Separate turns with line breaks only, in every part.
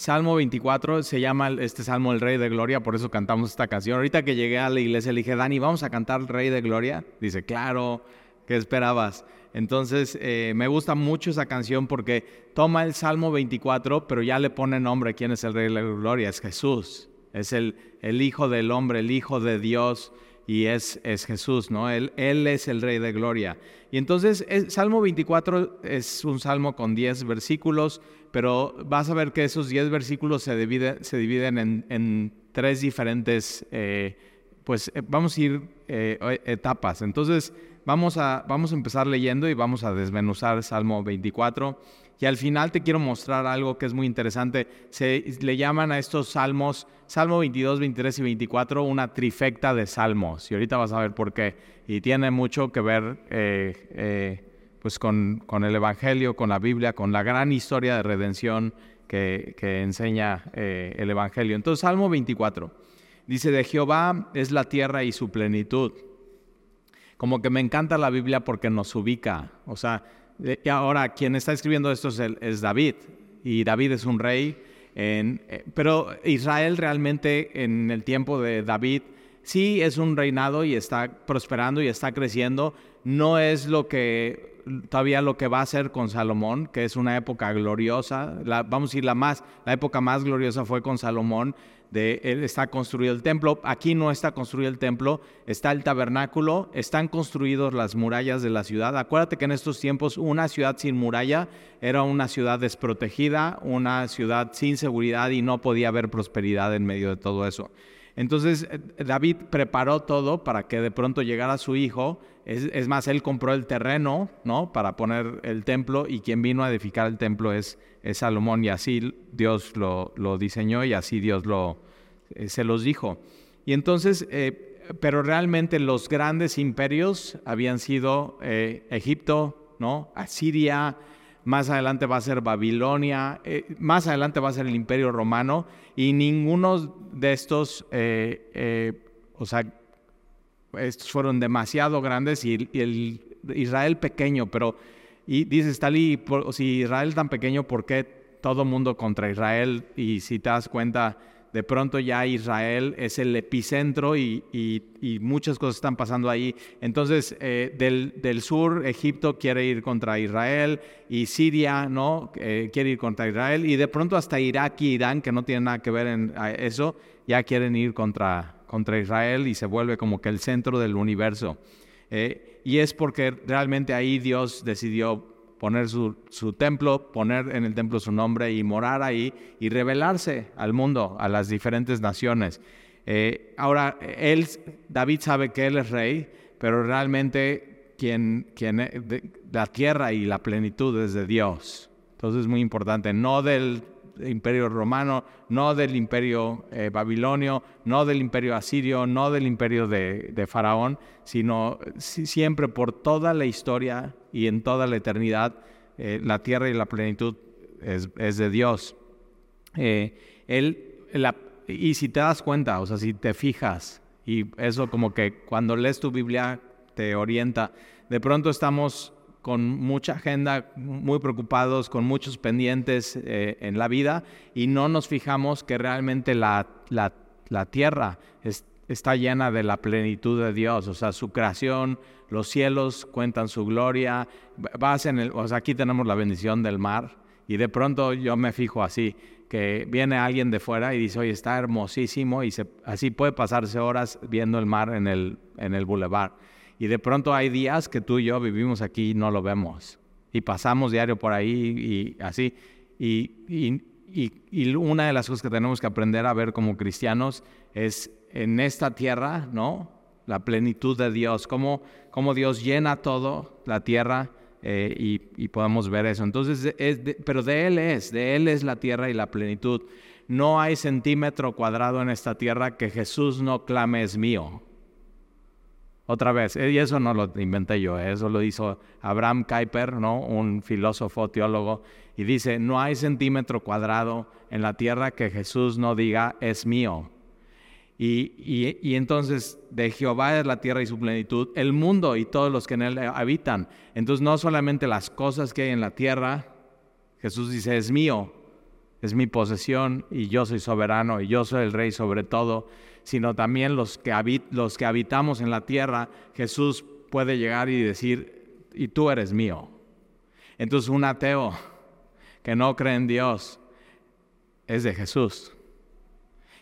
Salmo 24 se llama este salmo el Rey de Gloria, por eso cantamos esta canción. Ahorita que llegué a la iglesia le dije, Dani, ¿vamos a cantar el Rey de Gloria? Dice, claro, ¿qué esperabas? Entonces eh, me gusta mucho esa canción porque toma el Salmo 24, pero ya le pone nombre quién es el Rey de Gloria, es Jesús, es el, el Hijo del Hombre, el Hijo de Dios y es, es Jesús, ¿no? Él, él es el Rey de Gloria. Y entonces Salmo 24 es un salmo con 10 versículos, pero vas a ver que esos 10 versículos se, se dividen en, tres diferentes, eh, pues eh, vamos a ir eh, etapas. Entonces vamos a, vamos a empezar leyendo y vamos a desmenuzar Salmo 24. Y al final te quiero mostrar algo que es muy interesante. Se le llaman a estos salmos, Salmo 22, 23 y 24, una trifecta de salmos. Y ahorita vas a ver por qué. Y tiene mucho que ver eh, eh, pues con, el Evangelio, con la Biblia, con la gran historia de redención que, que enseña eh, el Evangelio. Entonces, Salmo 24 dice, de Jehová es la tierra y su plenitud. Como que me encanta la Biblia porque nos ubica. O sea, y ahora, quien está escribiendo esto es, David, y David es un rey, eh, pero Israel realmente en el tiempo de David sí es un reinado y está prosperando y está creciendo, no es lo que todavía lo que va a ser con Salomón, que es una época gloriosa, vamos a decir la más, la época más gloriosa fue con Salomón, de él está construido el templo. Aquí no está construido el templo, está el tabernáculo, están construidos las murallas de la ciudad. Acuérdate que en estos tiempos una ciudad sin muralla era una ciudad desprotegida, una ciudad sin seguridad y no podía haber prosperidad en medio de todo eso. Entonces eh, David preparó todo para que de pronto llegara su hijo. Es, más, él compró el terreno, ¿no? Para poner el templo y quien vino a edificar el templo es, Salomón y así Dios lo, diseñó y así Dios lo, eh, se los dijo. Y entonces, eh, pero realmente los grandes imperios habían sido Egipto, ¿no? Asiria, más adelante va a ser Babilonia, eh, más adelante va a ser el Imperio Romano y ninguno de estos, eh, eh, o sea, estos fueron demasiado grandes y, el Israel pequeño, pero, y dices, Tali, si Israel tan pequeño, ¿por qué todo mundo contra Israel? Y si te das cuenta, de pronto ya Israel es el epicentro y, muchas cosas están pasando ahí. Entonces, eh, del, sur, Egipto quiere ir contra Israel y Siria, ¿no? Eh, quiere ir contra Israel y de pronto hasta Irak y Irán, que no tienen nada que ver en eso, ya quieren ir contra, contra Israel y se vuelve como que el centro del universo. Eh, y es porque realmente ahí Dios decidió poner su, templo, poner en el templo su nombre y morar ahí y revelarse al mundo, a las diferentes naciones. Eh, ahora, él, David sabe que él es rey, pero realmente quien, quien eh, la tierra y la plenitud es de Dios. Entonces es muy importante, no del imperio romano, no del imperio eh, babilonio, no del imperio asirio, no del imperio de, Faraón, sino siempre por toda la historia y en toda la eternidad, eh, la tierra y la plenitud es, de Dios. Eh, él, y si te das cuenta, o sea, si te fijas, y eso como que cuando lees tu Biblia te orienta, de pronto estamos con mucha agenda, muy preocupados, con muchos pendientes eh, en la vida y no nos fijamos que realmente la, la, tierra está llena de la plenitud de Dios, o sea, su creación, los cielos cuentan su gloria, vas en el, o sea, aquí tenemos la bendición del mar y de pronto yo me fijo así, que viene alguien de fuera y dice, oye, está hermosísimo y se, así puede pasarse horas viendo el mar en el, en el bulevar. Y de pronto hay días que tú y yo vivimos aquí y no lo vemos. Y pasamos diario por ahí y así. Y, una de las cosas que tenemos que aprender a ver como cristianos es en esta tierra, ¿no? La plenitud de Dios, cómo, cómo Dios llena todo, la tierra, eh, y, podemos ver eso. Entonces, pero de Él es, de Él es la tierra y la plenitud. No hay centímetro cuadrado en esta tierra que Jesús no clame es mío. Otra vez, y eso no lo inventé yo, eso lo hizo Abraham Kuyper, ¿no? un filósofo, teólogo, y dice, no hay centímetro cuadrado en la tierra que Jesús no diga es mío. Y, y, entonces de Jehová es la tierra y su plenitud, el mundo y todos los que en él habitan. Entonces no solamente las cosas que hay en la tierra, Jesús dice es mío, es mi posesión y yo soy soberano y yo soy el rey sobre todo, sino también los que, los que habitamos en la tierra, Jesús puede llegar y decir, y tú eres mío. Entonces un ateo que no cree en Dios es de Jesús.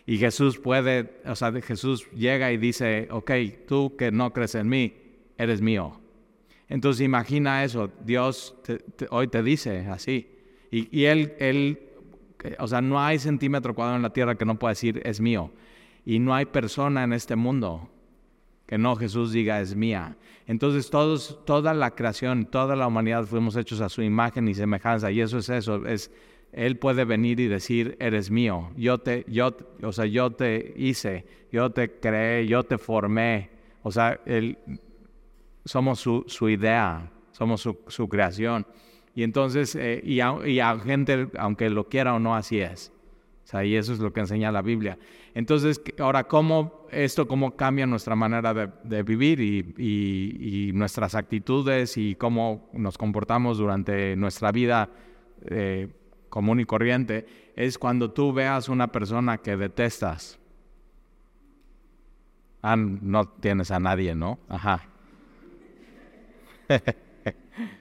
Y Jesús puede, o sea, Jesús llega y dice, ok, tú que no crees en mí, eres mío. Entonces imagina eso, Dios hoy te dice así. Y, y, él, él, o sea, no hay centímetro cuadrado en la tierra que no pueda decir es mío. Y no hay persona en este mundo que no Jesús diga es mía. Entonces todos, toda la creación, toda la humanidad fuimos hechos a su imagen y semejanza. Y eso es eso, es él puede venir y decir, eres mío, yo te, yo, o sea, yo te hice, yo te creé, yo te formé. O sea, él, somos su, su idea, somos su, su, creación. Y entonces, eh, y, a, y, a, gente, aunque lo quiera o no, así es. O y eso es lo que enseña la Biblia. Entonces, ahora, ¿cómo esto cómo cambia nuestra manera de, vivir y, nuestras actitudes y cómo nos comportamos durante nuestra vida eh, común y corriente, es cuando tú veas una persona que detestas. Ah, no tienes a nadie, ¿no? Ajá.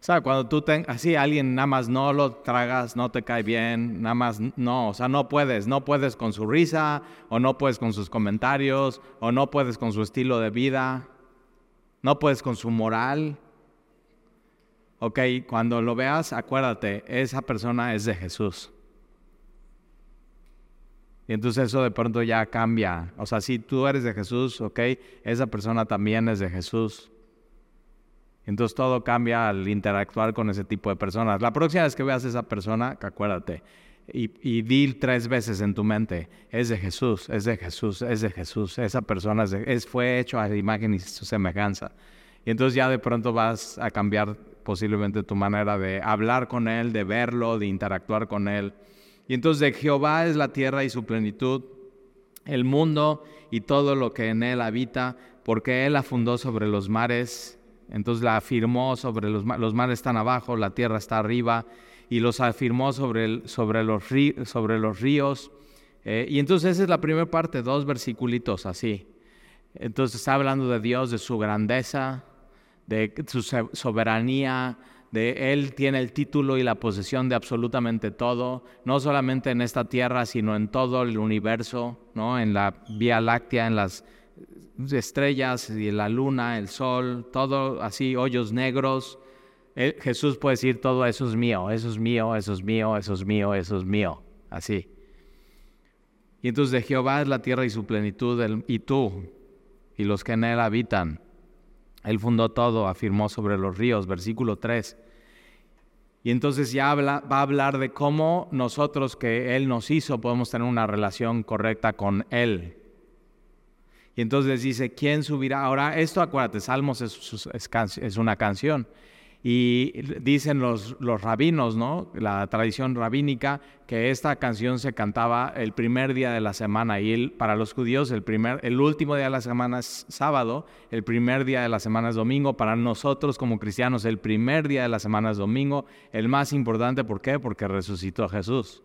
o sea, cuando tú tengas, así alguien nada más no lo tragas, no te cae bien, nada más no, o sea, no puedes, no puedes con su risa, o no puedes con sus comentarios, o no puedes con su estilo de vida, no puedes con su moral, Ok, cuando lo veas, acuérdate, esa persona es de Jesús. Y entonces eso de pronto ya cambia. O sea, si tú eres de Jesús, ok, esa persona también es de Jesús. Entonces todo cambia al interactuar con ese tipo de personas. La próxima vez que veas a esa persona, acuérdate. Y, y di tres veces en tu mente, es de Jesús, es de Jesús, es de Jesús. Esa persona es, fue hecho a imagen y su semejanza. Y entonces ya de pronto vas a cambiar posiblemente tu manera de hablar con Él, de verlo, de interactuar con Él. Y entonces de Jehová es la tierra y su plenitud, el mundo y todo lo que en Él habita, porque Él la fundó sobre los mares, entonces la afirmó sobre los, los mares están abajo, la tierra está arriba, y los afirmó sobre, sobre, los, sobre los ríos. Eh, y entonces esa es la primera parte, dos versiculitos así. Entonces está hablando de Dios, de su grandeza, de su soberanía, de Él tiene el título y la posesión de absolutamente todo, no solamente en esta tierra, sino en todo el universo, ¿no? en la Vía Láctea, en las estrellas y la luna, el sol, todo así, hoyos negros. Jesús puede decir todo eso es mío, eso es mío, eso es mío, eso es mío, eso es mío, así. Y entonces de Jehová es la tierra y su plenitud, y tú y los que en él habitan. Él fundó todo, afirmó sobre los ríos, versículo 3. Y entonces ya habla, va a hablar de cómo nosotros que Él nos hizo podemos tener una relación correcta con Él. Y entonces dice, ¿quién subirá? Ahora, esto acuérdate, Salmos es, una canción. Y dicen los, los rabinos, ¿no? La tradición rabínica, que esta canción se cantaba el primer día de la semana. Y para los judíos, el, primer, el último día de la semana es sábado, el primer día de la semana es domingo. Para nosotros como cristianos, el primer día de la semana es domingo. El más importante, ¿por qué? Porque resucitó Jesús.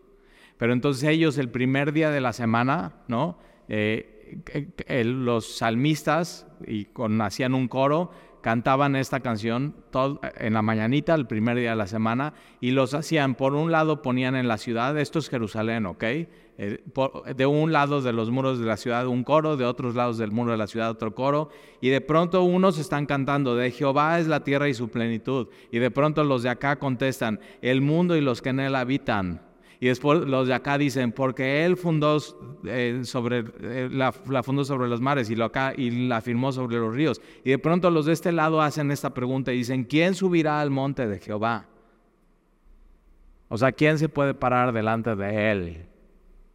Pero entonces ellos, el primer día de la semana, ¿no? Eh, los salmistas y con, hacían un coro cantaban esta canción en la mañanita, el primer día de la semana, y los hacían, por un lado ponían en la ciudad, esto es Jerusalén, ¿ok? Eh, de un lado de los muros de la ciudad un coro, de otros lados del muro de la ciudad otro coro, y de pronto unos están cantando, de Jehová es la tierra y su plenitud, y de pronto los de acá contestan, el mundo y los que en él habitan. Y después los de acá dicen, porque él fundó eh, sobre, eh, la, fundó sobre los mares y, lo acá, y la firmó sobre los ríos. Y de pronto los de este lado hacen esta pregunta y dicen, ¿quién subirá al monte de Jehová? O sea, ¿quién se puede parar delante de él?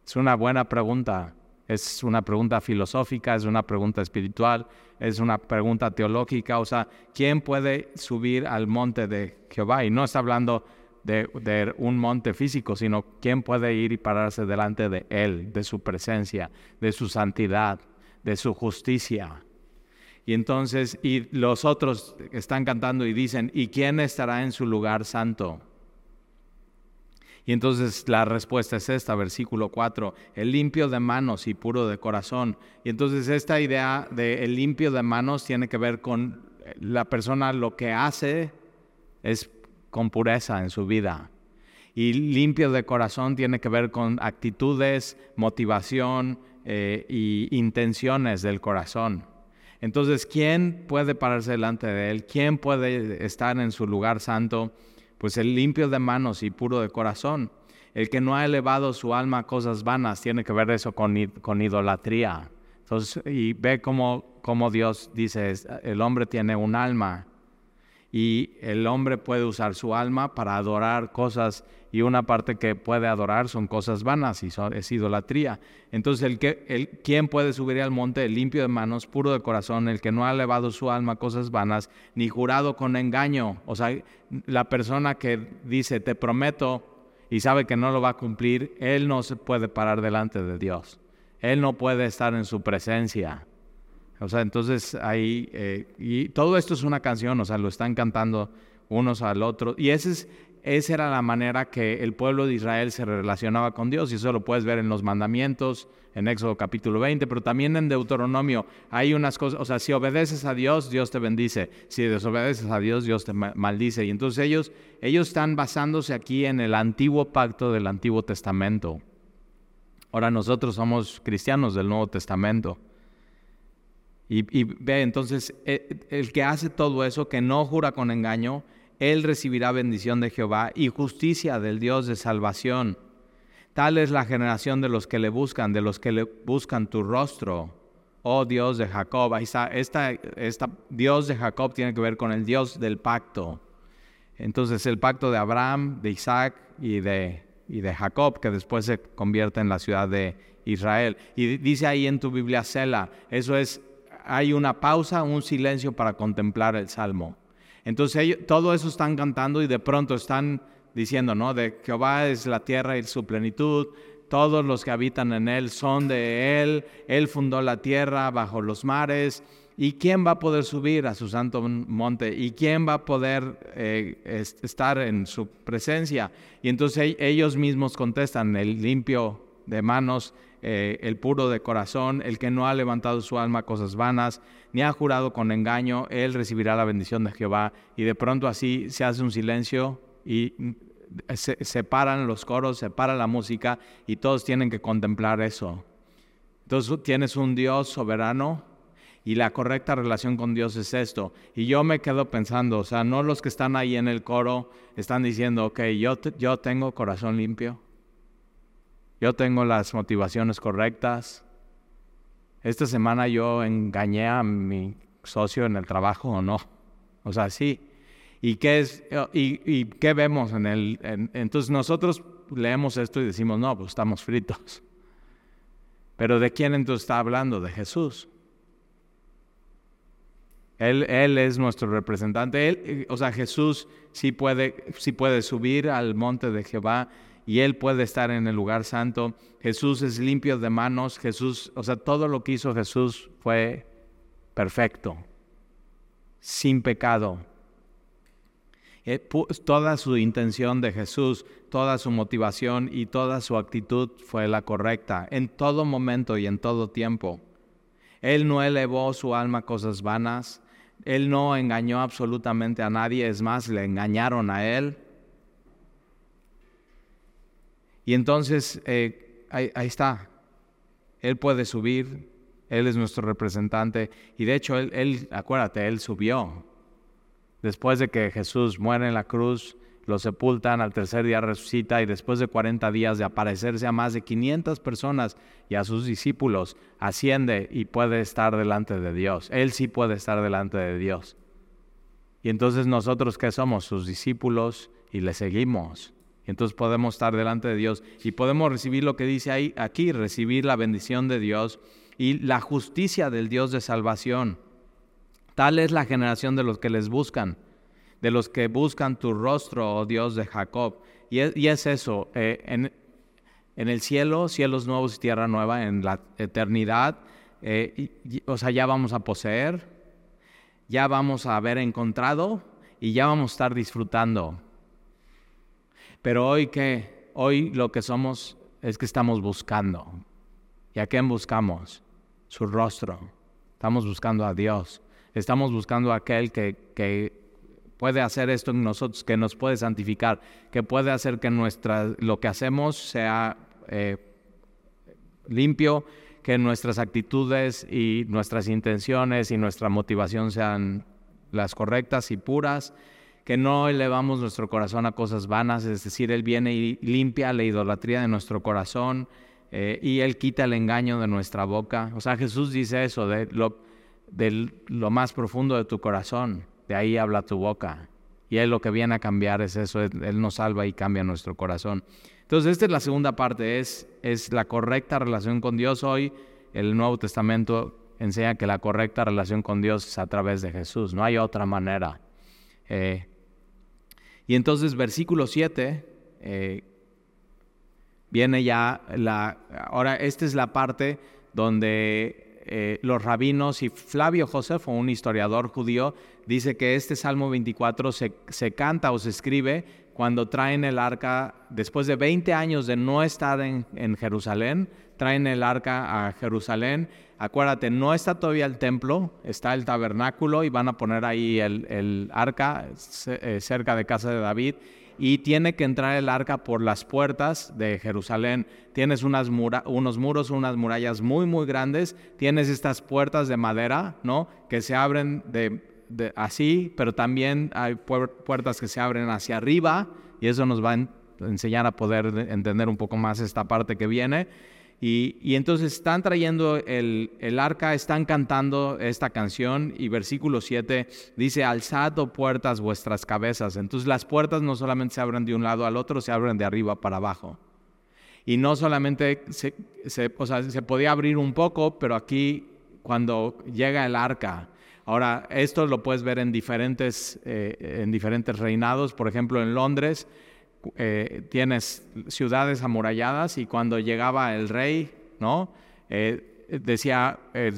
Es una buena pregunta. Es una pregunta filosófica, es una pregunta espiritual, es una pregunta teológica. O sea, ¿quién puede subir al monte de Jehová? Y no está hablando de, un monte físico, sino quién puede ir y pararse delante de Él, de su presencia, de su santidad, de su justicia. Y entonces, y los otros están cantando y dicen, ¿y quién estará en su lugar santo? Y entonces la respuesta es esta, versículo 4, el limpio de manos y puro de corazón. Y entonces esta idea de el limpio de manos tiene que ver con la persona lo que hace es con pureza en su vida. Y limpio de corazón tiene que ver con actitudes, motivación eh, y intenciones del corazón. Entonces, ¿quién puede pararse delante de Él? ¿Quién puede estar en su lugar santo? Pues el limpio de manos y puro de corazón. El que no ha elevado su alma a cosas vanas tiene que ver eso con, con idolatría. Entonces, y ve cómo, cómo Dios dice, el hombre tiene un alma y el hombre puede usar su alma para adorar cosas y una parte que puede adorar son cosas vanas y es idolatría. Entonces, el que, el, ¿quién puede subir al monte limpio de manos, puro de corazón, el que no ha elevado su alma a cosas vanas, ni jurado con engaño? O sea, la persona que dice, te prometo, y sabe que no lo va a cumplir, él no se puede parar delante de Dios. Él no puede estar en su presencia. O sea, entonces ahí, eh, y todo esto es una canción, o sea, lo están cantando unos al otro. Y ese es, esa era la manera que el pueblo de Israel se relacionaba con Dios, y eso lo puedes ver en los mandamientos, en Éxodo capítulo 20, pero también en Deuteronomio hay unas cosas, o sea, si obedeces a Dios, Dios te bendice, si desobedeces a Dios, Dios te maldice. Y entonces ellos, ellos están basándose aquí en el antiguo pacto del Antiguo Testamento. Ahora nosotros somos cristianos del Nuevo Testamento. Y, ve, entonces, eh, el, que hace todo eso, que no jura con engaño, él recibirá bendición de Jehová y justicia del Dios de salvación. Tal es la generación de los que le buscan, de los que le buscan tu rostro, oh Dios de Jacob. Ahí está, esta, Dios de Jacob tiene que ver con el Dios del pacto. Entonces, el pacto de Abraham, de Isaac y de, y de Jacob, que después se convierte en la ciudad de Israel. Y dice ahí en tu Biblia, Sela, eso es hay una pausa, un silencio para contemplar el salmo. Entonces ellos, todo eso están cantando y de pronto están diciendo, ¿no? De Jehová es la tierra y su plenitud, todos los que habitan en él son de él, él fundó la tierra bajo los mares. ¿Y quién va a poder subir a su santo monte? ¿Y quién va a poder eh, estar en su presencia? Y entonces ellos mismos contestan, el limpio de manos eh, el puro de corazón, el que no ha levantado su alma a cosas vanas, ni ha jurado con engaño, él recibirá la bendición de Jehová. Y de pronto así se hace un silencio y mm, se separan los coros, se para la música y todos tienen que contemplar eso. Entonces tienes un Dios soberano y la correcta relación con Dios es esto. Y yo me quedo pensando, o sea, no los que están ahí en el coro están diciendo, ok, yo, yo tengo corazón limpio yo tengo las motivaciones correctas. Esta semana yo engañé a mi socio en el trabajo o no. O sea, sí. ¿Y qué, es, y, qué vemos en el... entonces nosotros leemos esto y decimos, no, pues estamos fritos. Pero ¿de quién entonces está hablando? De Jesús. Él, es nuestro representante. O sea, Jesús sí puede, sí puede subir al monte de Jehová y Él puede estar en el lugar santo. Jesús es limpio de manos, Jesús, o sea, todo lo que hizo Jesús fue perfecto, sin pecado. Eh, toda su intención de Jesús, toda su motivación y toda su actitud fue la correcta, en todo momento y en todo tiempo. Él no elevó su alma a cosas vanas, Él no engañó absolutamente a nadie, es más, le engañaron a Él y entonces eh, ahí, está. Él puede subir, Él es nuestro representante. Y de hecho, él, acuérdate, Él subió. Después de que Jesús muere en la cruz, lo sepultan, al tercer día resucita y después de 40 días de aparecerse a más de 500 personas y a sus discípulos, asciende y puede estar delante de Dios. Él sí puede estar delante de Dios. Y entonces nosotros que somos sus discípulos y le seguimos. Entonces podemos estar delante de Dios y podemos recibir lo que dice ahí, aquí, recibir la bendición de Dios y la justicia del Dios de salvación. Tal es la generación de los que les buscan, de los que buscan tu rostro, oh Dios de Jacob. Y es, eso, eh, en, el cielo, cielos nuevos y tierra nueva, en la eternidad, eh, o sea, ya vamos a poseer, ya vamos a haber encontrado y ya vamos a estar disfrutando pero hoy que hoy lo que somos es que estamos buscando. ¿Y a quién buscamos? Su rostro. Estamos buscando a Dios. Estamos buscando a aquel que, que puede hacer esto en nosotros, que nos puede santificar, que puede hacer que nuestra, lo que hacemos sea eh, limpio, que nuestras actitudes y nuestras intenciones y nuestra motivación sean las correctas y puras, que no elevamos nuestro corazón a cosas vanas, es decir, Él viene y limpia la idolatría de nuestro corazón eh, y Él quita el engaño de nuestra boca. O sea, Jesús dice eso, de lo, más profundo de tu corazón, de ahí habla tu boca. Y Él lo que viene a cambiar es eso, Él nos salva y cambia nuestro corazón. Entonces, esta es la segunda parte, es, es la correcta relación con Dios. Hoy el Nuevo Testamento enseña que la correcta relación con Dios es a través de Jesús, no hay otra manera. Eh, y entonces, versículo 7, eh, viene ya la... Ahora, esta es la parte donde eh, los rabinos y Flavio Josefo, un historiador judío, dice que este Salmo 24 se, se canta o se escribe cuando traen el arca, después de 20 años de no estar en, Jerusalén, traen el arca a Jerusalén. Acuérdate, no está todavía el templo, está el tabernáculo y van a poner ahí el, arca eh, cerca de casa de David y tiene que entrar el arca por las puertas de Jerusalén. Tienes unos muros, unas murallas muy, muy grandes. Tienes estas puertas de madera, ¿no? Que se abren de así, pero también hay puertas que se abren hacia arriba y eso nos va a enseñar a poder entender un poco más esta parte que viene. Y, entonces están trayendo el, arca, están cantando esta canción y versículo 7 dice, alzad oh puertas vuestras cabezas. Entonces las puertas no solamente se abren de un lado al otro, se abren de arriba para abajo. Y no solamente se, se podía abrir un poco, pero aquí cuando llega el arca, Ahora, esto lo puedes ver en diferentes, eh, en diferentes reinados. Por ejemplo, en Londres eh, tienes ciudades amuralladas y cuando llegaba el rey, ¿no? Eh, decía el,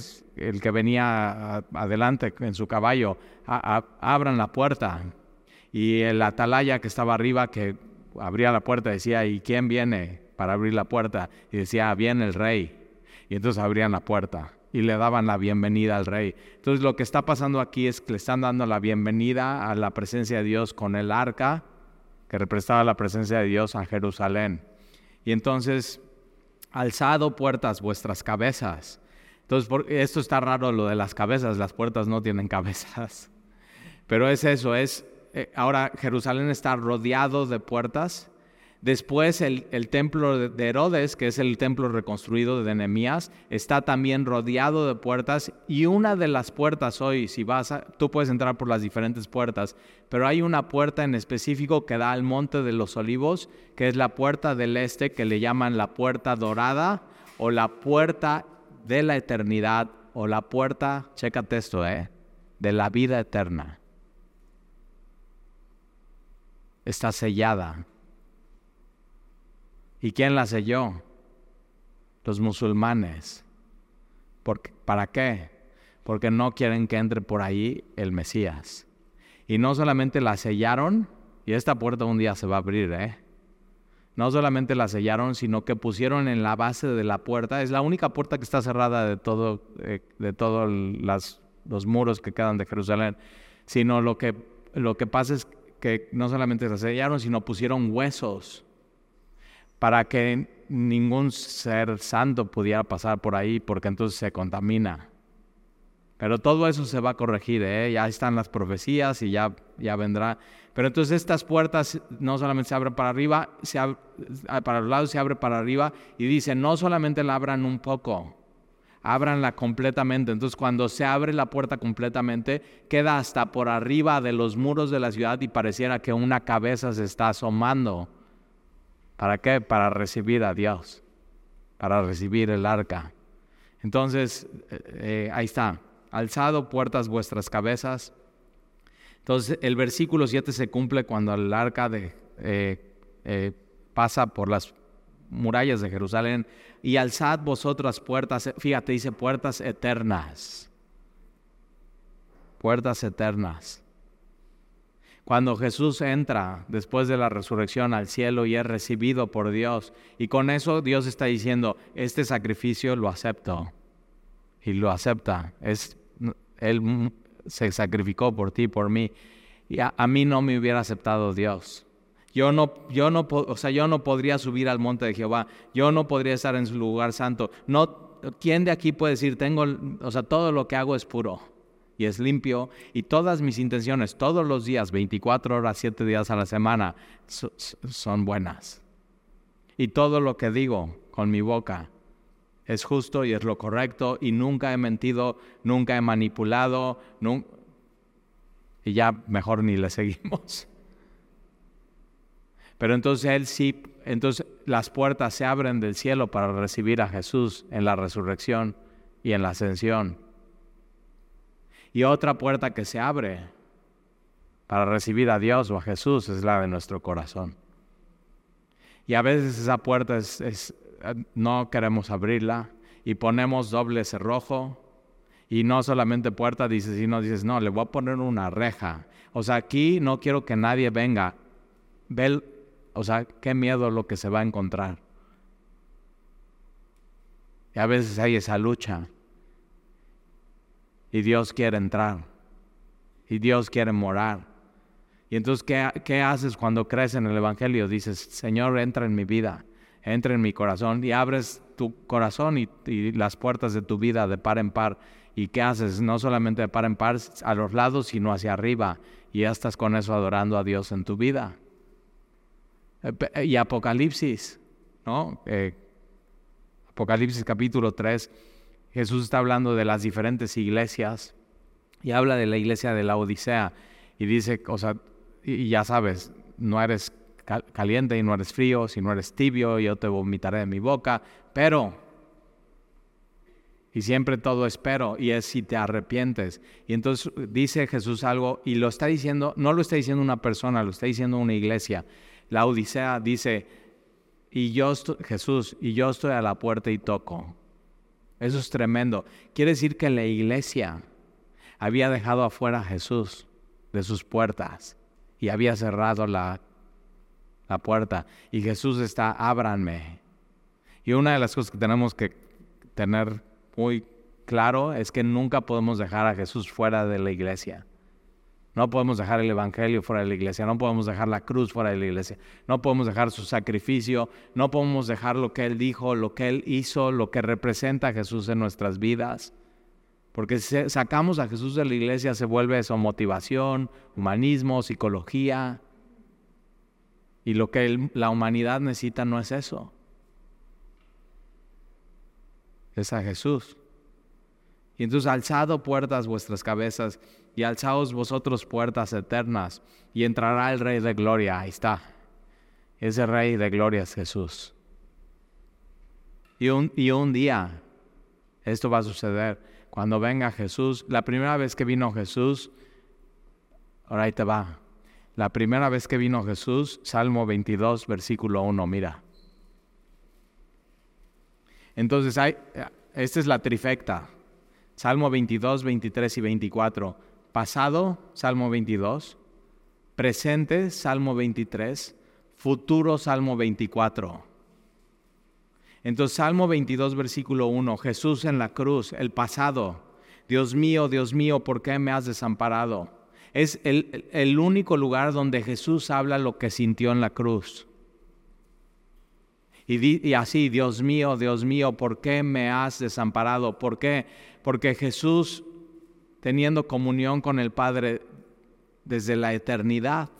que venía adelante en su caballo, abran la puerta. Y el atalaya que estaba arriba, que abría la puerta, decía, ¿y quién viene para abrir la puerta? Y decía, viene el rey. Y entonces abrían la puerta y le daban la bienvenida al rey. Entonces lo que está pasando aquí es que le están dando la bienvenida a la presencia de Dios con el arca, que representaba la presencia de Dios a Jerusalén. Y entonces, alzado puertas vuestras cabezas. Entonces, esto está raro lo de las cabezas, las puertas no tienen cabezas. Pero es eso, es, eh, ahora Jerusalén está rodeado de puertas Después el, templo de Herodes, que es el templo reconstruido de Nehemías, está también rodeado de puertas y una de las puertas hoy, si vas, a, tú puedes entrar por las diferentes puertas, pero hay una puerta en específico que da al monte de los olivos, que es la puerta del este, que le llaman la puerta dorada o la puerta de la eternidad o la puerta, chécate esto, eh, de la vida eterna. Está sellada ¿Y quién la selló? Los musulmanes. ¿Para qué? Porque no quieren que entre por ahí el Mesías. Y no solamente la sellaron, y esta puerta un día se va a abrir, ¿eh? No solamente la sellaron, sino que pusieron en la base de la puerta, es la única puerta que está cerrada de todo, eh, de todos los muros que quedan de Jerusalén, sino lo que, lo que pasa es que no solamente la sellaron, sino pusieron huesos para que ningún ser santo pudiera pasar por ahí, porque entonces se contamina. Pero todo eso se va a corregir, ¿eh? ya están las profecías y ya, ya vendrá. Pero entonces estas puertas no solamente se abren para arriba, se ah, para los lados se abre para arriba y dice, no solamente la abran un poco, ábranla completamente. Entonces cuando se abre la puerta completamente, queda hasta por arriba de los muros de la ciudad y pareciera que una cabeza se está asomando. ¿Para qué? Para recibir a Dios, para recibir el arca. Entonces, eh, eh, ahí está, alzado puertas vuestras cabezas. Entonces, el versículo 7 se cumple cuando el arca de, eh, pasa por las murallas de Jerusalén y alzad vosotras puertas, fíjate, dice puertas eternas. Puertas eternas. Cuando Jesús entra después de la resurrección al cielo y es recibido por Dios, y con eso Dios está diciendo, este sacrificio lo acepto, y lo acepta, es, Él se sacrificó por ti, por mí, y a, mí no me hubiera aceptado Dios. Yo no, yo no, o sea, yo no podría subir al monte de Jehová, yo no podría estar en su lugar santo. No, ¿quién de aquí puede decir, tengo, o sea, todo lo que hago es puro? Y es limpio y todas mis intenciones todos los días, 24 horas, 7 días a la semana, son buenas. Y todo lo que digo con mi boca es justo y es lo correcto y nunca he mentido, nunca he manipulado, y ya mejor ni le seguimos. Pero entonces él sí, entonces las puertas se abren del cielo para recibir a Jesús en la resurrección y en la ascensión. Y otra puerta que se abre para recibir a Dios o a Jesús es la de nuestro corazón. Y a veces esa puerta es, no queremos abrirla y ponemos doble cerrojo y no solamente puerta dices, sino dices, no, le voy a poner una reja. O sea, aquí no quiero que nadie venga. Ve, o sea, qué miedo lo que se va a encontrar. Y a veces hay esa lucha y Dios quiere entrar y Dios quiere morar. Y entonces, ¿qué, haces cuando crees en el Evangelio? Dices, Señor, entra en mi vida, entra en mi corazón y abres tu corazón y, las puertas de tu vida de par en par. ¿Y qué haces? No solamente de par en par a los lados, sino hacia arriba. Y ya estás con eso adorando a Dios en tu vida. Y Apocalipsis, ¿no? Eh, Apocalipsis capítulo 3 Jesús está hablando de las diferentes iglesias y habla de la iglesia de la Odisea y dice, o sea, y ya sabes, no eres caliente y no eres frío, si no eres tibio, yo te vomitaré de mi boca, pero, y siempre todo espero, y es si te arrepientes. Y entonces dice Jesús algo, y lo está diciendo, no lo está diciendo una persona, lo está diciendo una iglesia. La Odisea dice, y yo Jesús, y yo estoy a la puerta y toco. Eso es tremendo. Quiere decir que la iglesia había dejado afuera a Jesús de sus puertas y había cerrado la, la puerta. Y Jesús está, ábranme. Y una de las cosas que tenemos que tener muy claro es que nunca podemos dejar a Jesús fuera de la iglesia. No podemos dejar el Evangelio fuera de la iglesia, no podemos dejar la cruz fuera de la iglesia, no podemos dejar su sacrificio, no podemos dejar lo que Él dijo, lo que Él hizo, lo que representa a Jesús en nuestras vidas. Porque si sacamos a Jesús de la iglesia se vuelve eso, motivación, humanismo, psicología. Y lo que la humanidad necesita no es eso. Es a Jesús. Y entonces alzado puertas vuestras cabezas y alzaos vosotros puertas eternas y entrará el Rey de Gloria. Ahí está. Ese Rey de Gloria es Jesús. Y un, y un día esto va a suceder. Cuando venga Jesús, la primera vez que vino Jesús, ahora ahí te va. La primera vez que vino Jesús, Salmo 22, versículo 1, mira. Entonces, hay, esta es la trifecta. Salmo 22, 23 y 24. Pasado, Salmo 22. Presente, Salmo 23. Futuro, Salmo 24. Entonces, Salmo 22, versículo 1. Jesús en la cruz, el pasado. Dios mío, Dios mío, ¿por qué me has desamparado? Es el, el único lugar donde Jesús habla lo que sintió en la cruz. Y, así, Dios mío, Dios mío, ¿por qué me has desamparado? ¿Por qué? Porque Jesús, teniendo comunión con el Padre desde la eternidad,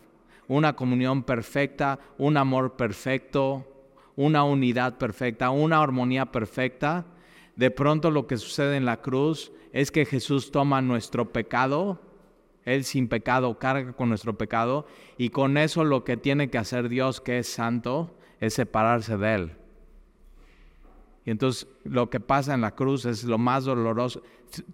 una comunión perfecta, un amor perfecto, una unidad perfecta, una armonía perfecta, de pronto lo que sucede en la cruz es que Jesús toma nuestro pecado, Él sin pecado carga con nuestro pecado, y con eso lo que tiene que hacer Dios, que es santo, es separarse de Él. Y entonces lo que pasa en la cruz es lo más doloroso.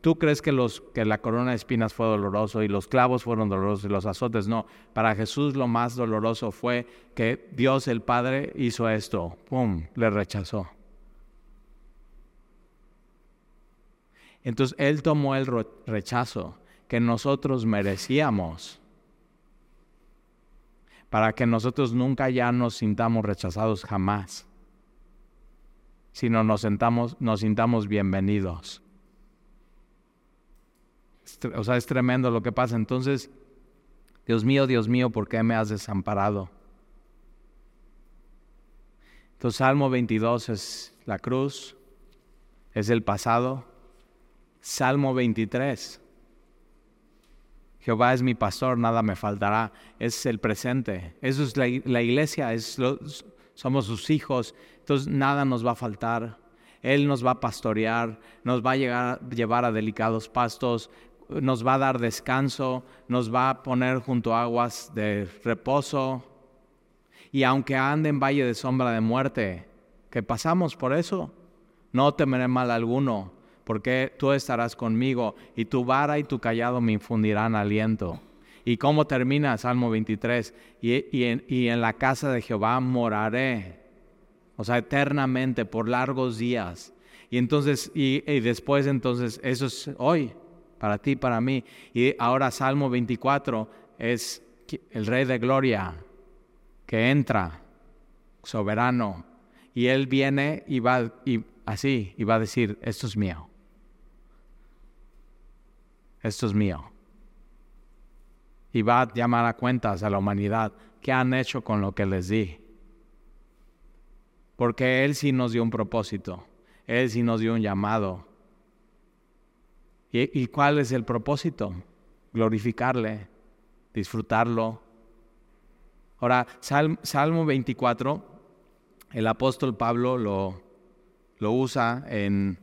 ¿Tú crees que, los, que la corona de espinas fue doloroso y los clavos fueron dolorosos y los azotes? No. Para Jesús lo más doloroso fue que Dios el Padre hizo esto. ¡Pum! Le rechazó. Entonces Él tomó el rechazo que nosotros merecíamos para que nosotros nunca ya nos sintamos rechazados jamás, sino nos, sentamos, nos sintamos bienvenidos. O sea, es tremendo lo que pasa. Entonces, Dios mío, Dios mío, ¿por qué me has desamparado? Entonces, Salmo 22 es la cruz, es el pasado. Salmo 23. Jehová es mi pastor, nada me faltará. Es el presente. Eso es la, iglesia, es somos sus hijos. Entonces nada nos va a faltar. Él nos va a pastorear, nos va a llegar, llevar a delicados pastos, nos va a dar descanso, nos va a poner junto a aguas de reposo. Y aunque ande en valle de sombra de muerte, que pasamos por eso, no temeré mal alguno, porque tú estarás conmigo y tu vara y tu callado me infundirán aliento. ¿Y cómo termina Salmo 23? Y, en, la casa de Jehová moraré, o sea, eternamente, por largos días. Y entonces, y, y después entonces, eso es hoy, para ti, para mí. Y ahora Salmo 24 es el Rey de Gloria que entra, soberano, y Él viene y va y así, y va a decir, esto es mío. Esto es mío. Y va a llamar a cuentas a la humanidad qué han hecho con lo que les di. Porque Él sí nos dio un propósito, Él sí nos dio un llamado, ¿Y, cuál es el propósito? Glorificarle, disfrutarlo. Ahora, Salmo 24, el apóstol Pablo lo, lo usa en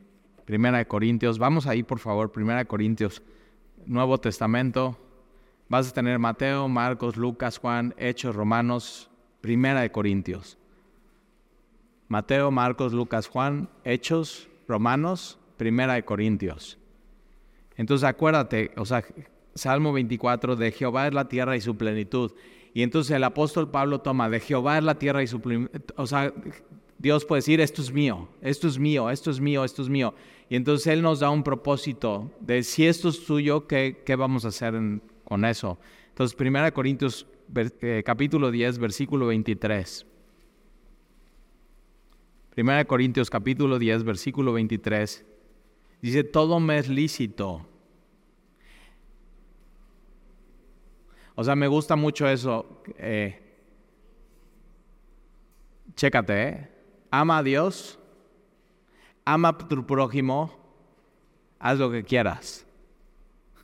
Primera de Corintios. Vamos ahí, por favor, Primera de Corintios, Nuevo Testamento. Vas a tener Mateo, Marcos, Lucas, Juan, Hechos, Romanos, Primera de Corintios. Mateo, Marcos, Lucas, Juan, Hechos, Romanos, Primera de Corintios. Entonces acuérdate, o sea, Salmo 24, de Jehová es la tierra y su plenitud. Y entonces el apóstol Pablo toma, de Jehová es la tierra y su plenitud. O sea, Dios puede decir, esto es mío, esto es mío, esto es mío, esto es mío. Y entonces Él nos da un propósito de si esto es tuyo, ¿qué, qué vamos a hacer con eso? Entonces, 1 Corintios eh, capítulo 10, versículo 23. 1 Corintios capítulo 10, versículo 23. Dice, todo me es lícito. O sea, me gusta mucho eso. Eh, chécate, ¿eh? Ama a Dios, ama a tu prójimo, haz lo que quieras.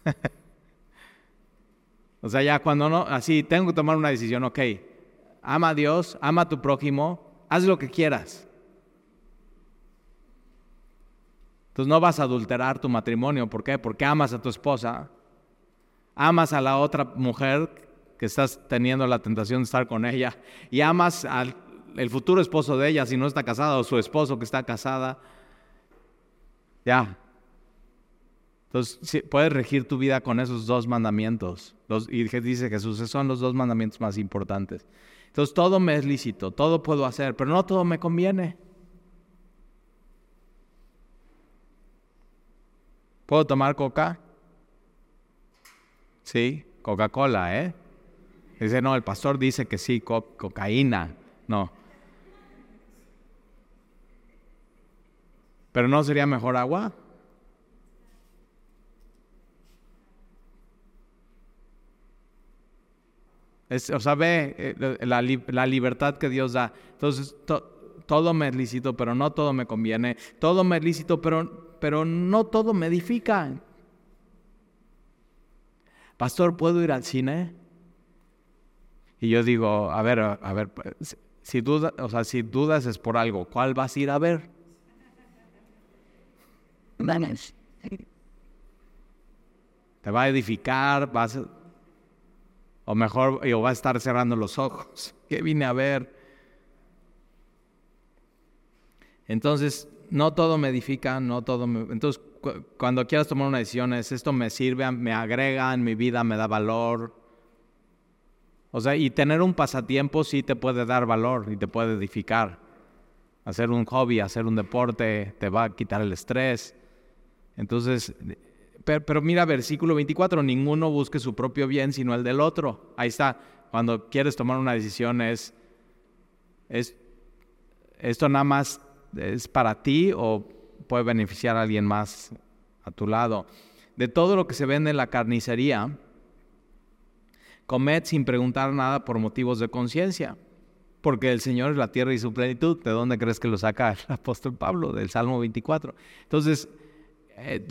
o sea, ya cuando no, así, tengo que tomar una decisión, ok. Ama a Dios, ama a tu prójimo, haz lo que quieras. Entonces no vas a adulterar tu matrimonio. ¿Por qué? Porque amas a tu esposa, amas a la otra mujer que estás teniendo la tentación de estar con ella y amas al el futuro esposo de ella si no está casada o su esposo que está casada. Ya. Entonces puedes regir tu vida con esos dos mandamientos. y dice Jesús, esos son los dos mandamientos más importantes. Entonces todo me es lícito, todo puedo hacer, pero no todo me conviene. ¿Puedo tomar coca? Sí, Coca-Cola, ¿eh? Dice, no, el pastor dice que sí, cocaína. No. ¿Pero no sería mejor agua? o sea, ve eh, la, libertad que Dios da. Entonces, todo me es lícito, pero no todo me conviene. Todo me es lícito, pero pero no todo me edifica. Pastor, ¿puedo ir al cine? Y yo digo, a ver, a ver, si dudas, o sea, si dudas es por algo, ¿cuál vas a ir a ver? Te va a edificar, vas a, o mejor, o va a estar cerrando los ojos. ¿Qué vine a ver? Entonces, no todo me edifica, no todo me... Entonces, cuando quieras tomar una decisión es, esto me sirve, me agrega en mi vida, me da valor. O sea, y tener un pasatiempo sí te puede dar valor y te puede edificar. Hacer un hobby, hacer un deporte, te va a quitar el estrés. Entonces, pero, mira, versículo 24, ninguno busque su propio bien sino el del otro. Ahí está. cuando quieres tomar una decisión es, es esto nada más es para ti o puede beneficiar a alguien más a tu lado. De todo lo que se vende en la carnicería, comed sin preguntar nada por motivos de conciencia, porque el Señor es la tierra y su plenitud. ¿De dónde crees que lo saca el apóstol Pablo? Del Salmo 24. Entonces, eh,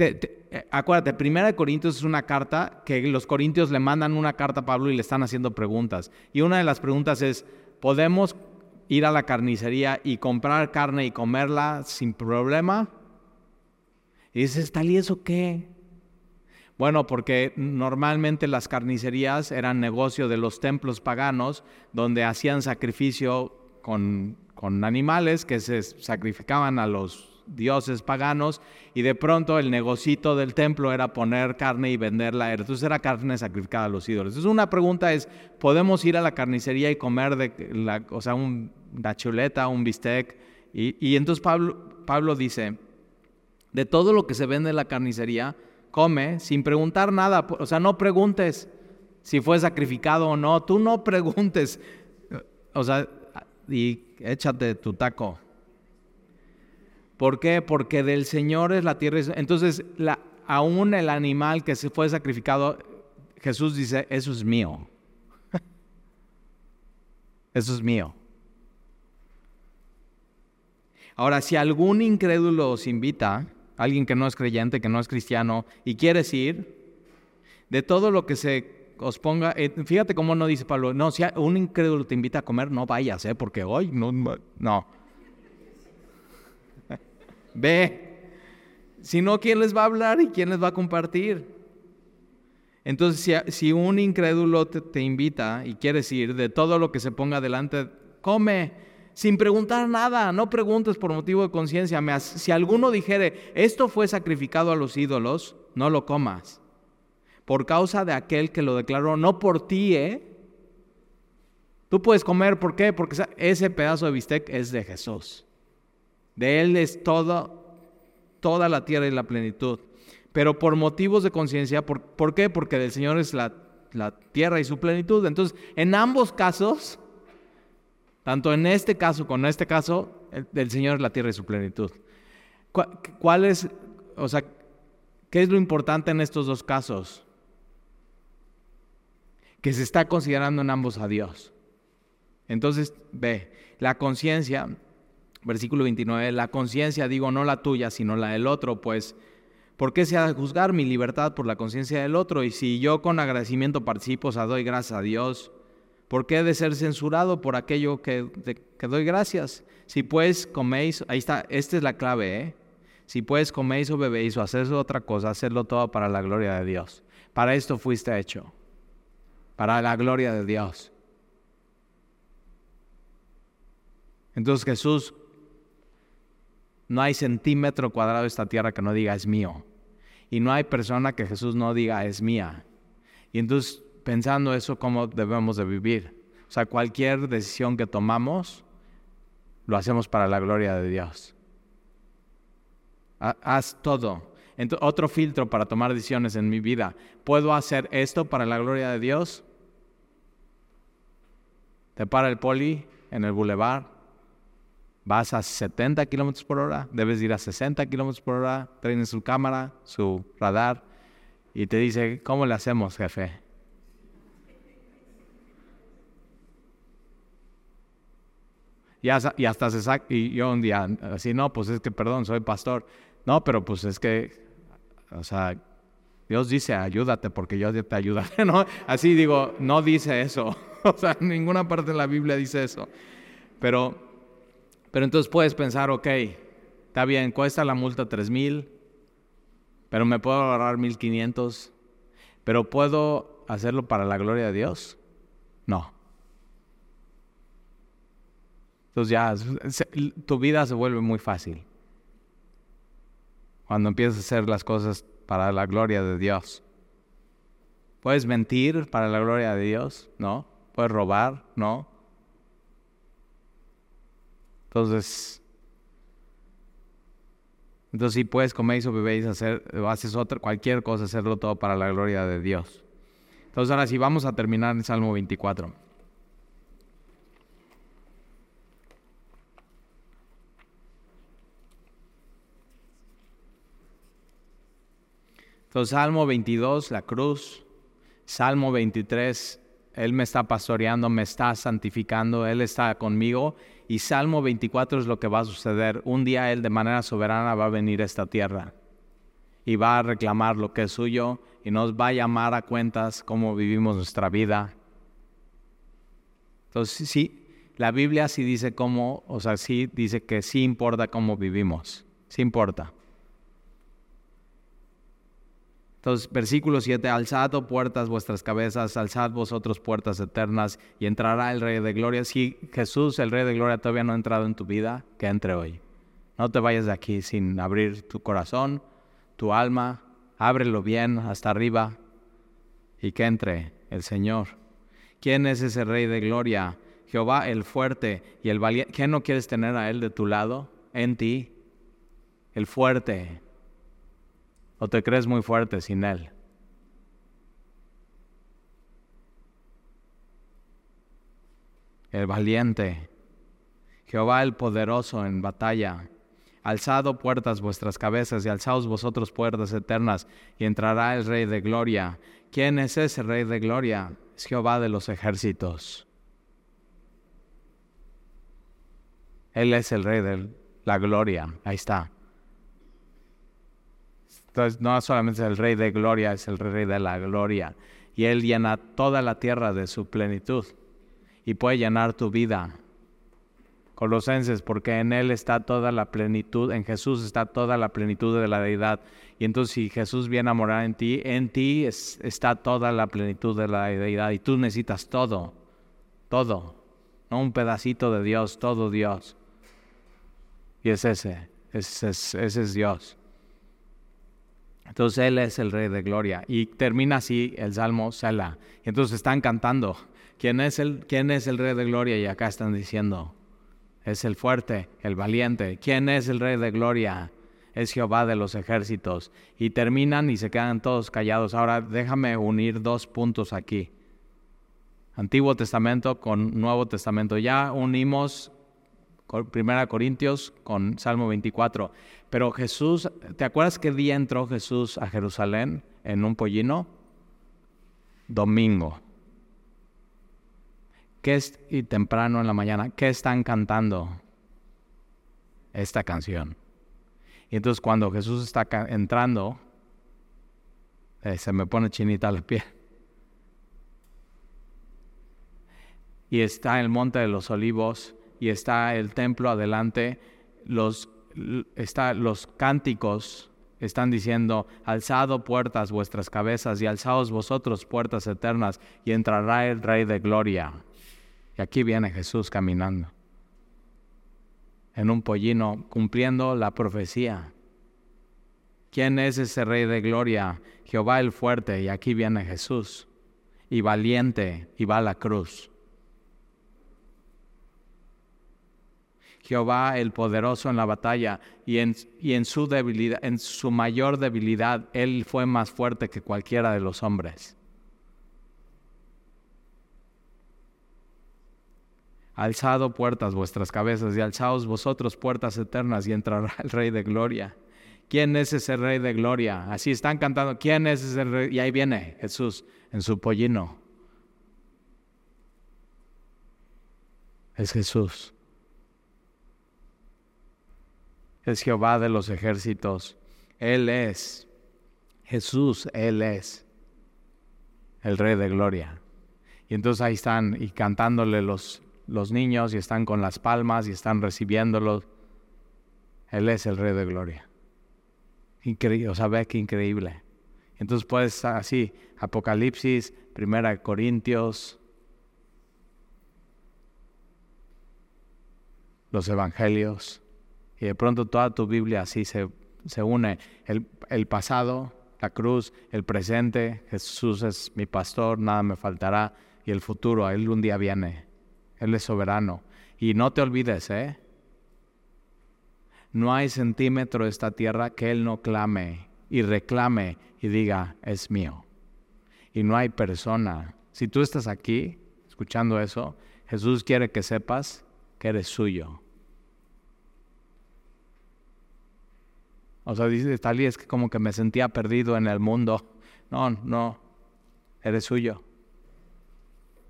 eh, acuérdate, Primera de Corintios es una carta que los corintios le mandan una carta a Pablo y le están haciendo preguntas. Y una de las preguntas es, ¿podemos ir a la carnicería y comprar carne y comerla sin problema? Y dices, ¿tal y eso qué? Bueno, porque normalmente las carnicerías eran negocio de los templos paganos donde hacían sacrificio con, con animales que se sacrificaban a los dioses paganos y de pronto el negocito del templo era poner carne y venderla. Entonces era carne sacrificada a los ídolos. Entonces una pregunta es, ¿podemos ir a la carnicería y comer de la, o sea, una chuleta, un bistec? Y, y entonces Pablo, Pablo dice, de todo lo que se vende en la carnicería, come sin preguntar nada. O sea, no preguntes si fue sacrificado o no. Tú no preguntes. O sea, y échate tu taco. ¿Por qué? Porque del Señor es la tierra. Entonces, aún el animal que se fue sacrificado, Jesús dice, eso es mío. eso es mío. Ahora, si algún incrédulo os invita, alguien que no es creyente, que no es cristiano, y quieres ir, de todo lo que se os ponga, eh, fíjate cómo no dice Pablo, no, si un incrédulo te invita a comer, no vayas, ¿eh? porque hoy no, no. Ve. Si no, ¿quién les va a hablar y quién les va a compartir? Entonces, si, un incrédulo te, invita y quieres ir, de todo lo que se ponga delante, come, sin preguntar nada, no preguntes por motivo de conciencia. Si alguno dijere, esto fue sacrificado a los ídolos, no lo comas, por causa de aquel que lo declaró, no por ti, ¿eh? Tú puedes comer, ¿por qué? Porque ese pedazo de bistec es de Jesús. De Él es toda la tierra y la plenitud. Pero por motivos de conciencia, ¿por, qué? Porque del Señor es la, tierra y su plenitud. Entonces, en ambos casos, tanto en este caso como en este caso, el, del Señor es la tierra y su plenitud. ¿Cuál es, o sea, qué es lo importante en estos dos casos? Que se está considerando en ambos a Dios. Entonces, ve, la conciencia Versículo 29, la conciencia, digo, no la tuya, sino la del otro, pues, ¿por qué se ha de juzgar mi libertad por la conciencia del otro? Y si yo con agradecimiento participo, o sea, doy gracias a Dios, ¿por qué he de ser censurado por aquello que, que doy gracias? Si pues coméis, ahí está, esta es la clave, ¿eh? Si pues coméis o bebéis o hacéis otra cosa, hacedlo todo para la gloria de Dios. Para esto fuiste hecho, para la gloria de Dios. Entonces Jesús no hay centímetro cuadrado de esta tierra que no diga es mío. Y no hay persona que Jesús no diga es mía. Y entonces, pensando eso, ¿cómo debemos de vivir? O sea, cualquier decisión que tomamos, lo hacemos para la gloria de Dios. Haz todo. otro filtro para tomar decisiones en mi vida. ¿Puedo hacer esto para la gloria de Dios? Te para el poli en el bulevar vas a 70 kilómetros por hora, debes ir a 60 kilómetros por hora, traen su cámara, su radar, y te dice, ¿cómo le hacemos, jefe? Y hasta, y hasta se saca, y yo un día, así, no, pues es que, perdón, soy pastor. No, pero pues es que, o sea, Dios dice, ayúdate porque yo te ayudaré, ¿no? Así digo, no dice eso. O sea, ninguna parte de la Biblia dice eso. Pero pero entonces puedes pensar, ok, está bien, cuesta la multa tres mil, pero me puedo ahorrar 1500, pero ¿puedo hacerlo para la gloria de Dios? No. Entonces ya, tu vida se vuelve muy fácil. Cuando empiezas a hacer las cosas para la gloria de Dios. ¿Puedes mentir para la gloria de Dios? No. ¿Puedes robar? No. Entonces, entonces si puedes coméis o bebéis, hacer, o haces otra, cualquier cosa, hacerlo todo para la gloria de Dios. Entonces ahora sí, vamos a terminar en Salmo 24. Entonces Salmo 22, la cruz. Salmo 23, Él me está pastoreando, me está santificando, Él está conmigo y Salmo 24 es lo que va a suceder. Un día Él de manera soberana va a venir a esta tierra y va a reclamar lo que es suyo y nos va a llamar a cuentas cómo vivimos nuestra vida. Entonces, sí, la Biblia sí dice cómo, o sea, sí dice que sí importa cómo vivimos, sí importa. Entonces, versículo 7, alzad oh puertas vuestras cabezas, alzad vosotros puertas eternas y entrará el Rey de Gloria. Si Jesús, el Rey de Gloria, todavía no ha entrado en tu vida, que entre hoy. No te vayas de aquí sin abrir tu corazón, tu alma, ábrelo bien hasta arriba y que entre el Señor. ¿Quién es ese Rey de Gloria? Jehová el fuerte y el valiente. ¿Quién no quieres tener a Él de tu lado? En ti, el fuerte, ¿O te crees muy fuerte sin Él? El valiente, Jehová el poderoso en batalla. Alzado puertas vuestras cabezas y alzaos vosotros puertas eternas y entrará el Rey de Gloria. ¿Quién es ese Rey de Gloria? Es Jehová de los ejércitos. Él es el Rey de la Gloria. Ahí está. Entonces, no solamente es el Rey de Gloria, es el Rey de la Gloria. Y Él llena toda la tierra de su plenitud. Y puede llenar tu vida. Colosenses, porque en Él está toda la plenitud, en Jesús está toda la plenitud de la deidad. Y entonces si Jesús viene a morar en ti, en ti está toda la plenitud de la deidad. Y tú necesitas todo, todo, no un pedacito de Dios, todo Dios. Y es ese, ese, ese es Dios. Entonces Él es el Rey de Gloria. Y termina así el Salmo Sela. Entonces están cantando. ¿Quién es, el, ¿Quién es el Rey de Gloria? Y acá están diciendo, es el fuerte, el valiente. ¿Quién es el Rey de Gloria? Es Jehová de los ejércitos. Y terminan y se quedan todos callados. Ahora déjame unir dos puntos aquí. Antiguo Testamento con Nuevo Testamento. Ya unimos Primera Corintios con Salmo 24. Pero Jesús, ¿te acuerdas qué día entró Jesús a Jerusalén en un pollino? Domingo. ¿Qué es, y temprano en la mañana, ¿qué están cantando? Esta canción. Y entonces cuando Jesús está entrando, eh, se me pone chinita la piel. Y está en el monte de los olivos y está el templo adelante, los, está, los cánticos están diciendo, alzado puertas vuestras cabezas y alzaos vosotros puertas eternas y entrará el Rey de Gloria. Y aquí viene Jesús caminando en un pollino cumpliendo la profecía. ¿Quién es ese Rey de Gloria? Jehová el fuerte y aquí viene Jesús y valiente y va a la cruz. Jehová el poderoso en la batalla y en, su debilidad, en su mayor debilidad, él fue más fuerte que cualquiera de los hombres. Alzado puertas vuestras cabezas y alzaos vosotros puertas eternas y entrará el Rey de Gloria. ¿Quién es ese Rey de Gloria? Así están cantando, ¿quién es ese Rey? Y ahí viene Jesús en su pollino. Es Jesús es Jehová de los ejércitos. Él es. Jesús, Él es el Rey de Gloria. Y entonces ahí están y cantándole los, los niños y están con las palmas y están recibiéndolo. Él es el Rey de Gloria. Increíble, o sea, ve qué increíble. Entonces puedes así, Apocalipsis, Primera Corintios, los Evangelios, y de pronto toda tu Biblia así se, se une. El, el pasado, la cruz, el presente, Jesús es mi pastor, nada me faltará. Y el futuro, Él un día viene. Él es soberano. Y no te olvides, ¿eh? No hay centímetro de esta tierra que Él no clame y reclame y diga, es mío. Y no hay persona. Si tú estás aquí escuchando eso, Jesús quiere que sepas que eres suyo. O sea, dice Talí, es que como que me sentía perdido en el mundo. No, no, eres suyo.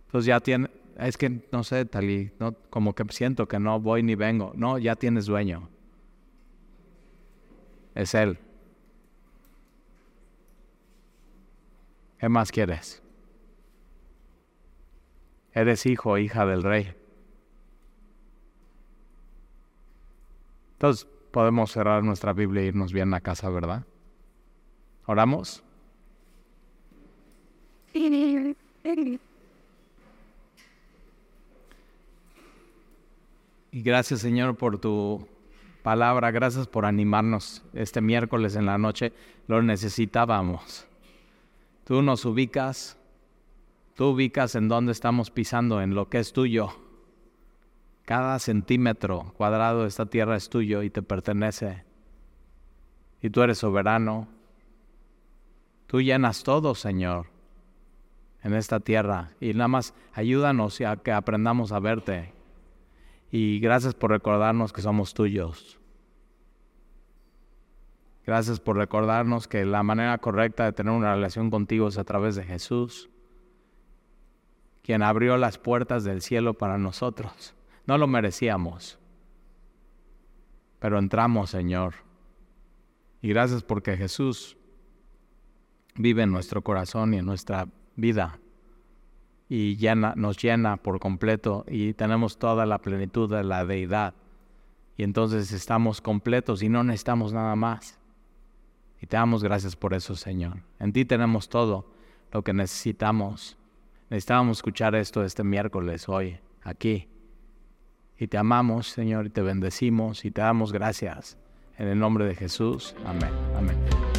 Entonces ya tiene, es que no sé, Talí, no, como que siento que no voy ni vengo. No, ya tienes dueño. Es Él. ¿Qué más quieres? Eres hijo, hija del rey. Entonces podemos cerrar nuestra Biblia e irnos bien a casa, ¿verdad? ¿Oramos? Y gracias Señor por tu palabra, gracias por animarnos este miércoles en la noche, lo necesitábamos. Tú nos ubicas, tú ubicas en dónde estamos pisando, en lo que es tuyo. Cada centímetro cuadrado de esta tierra es tuyo y te pertenece. Y tú eres soberano. Tú llenas todo, Señor, en esta tierra. Y nada más ayúdanos a que aprendamos a verte. Y gracias por recordarnos que somos tuyos. Gracias por recordarnos que la manera correcta de tener una relación contigo es a través de Jesús, quien abrió las puertas del cielo para nosotros. No lo merecíamos, pero entramos, Señor. Y gracias porque Jesús vive en nuestro corazón y en nuestra vida y nos llena por completo y tenemos toda la plenitud de la deidad. Y entonces estamos completos y no necesitamos nada más. Y te damos gracias por eso, Señor. En ti tenemos todo lo que necesitamos. Necesitábamos escuchar esto este miércoles, hoy, aquí. Y te amamos, Señor, y te bendecimos y te damos gracias. En el nombre de Jesús. Amén. Amén.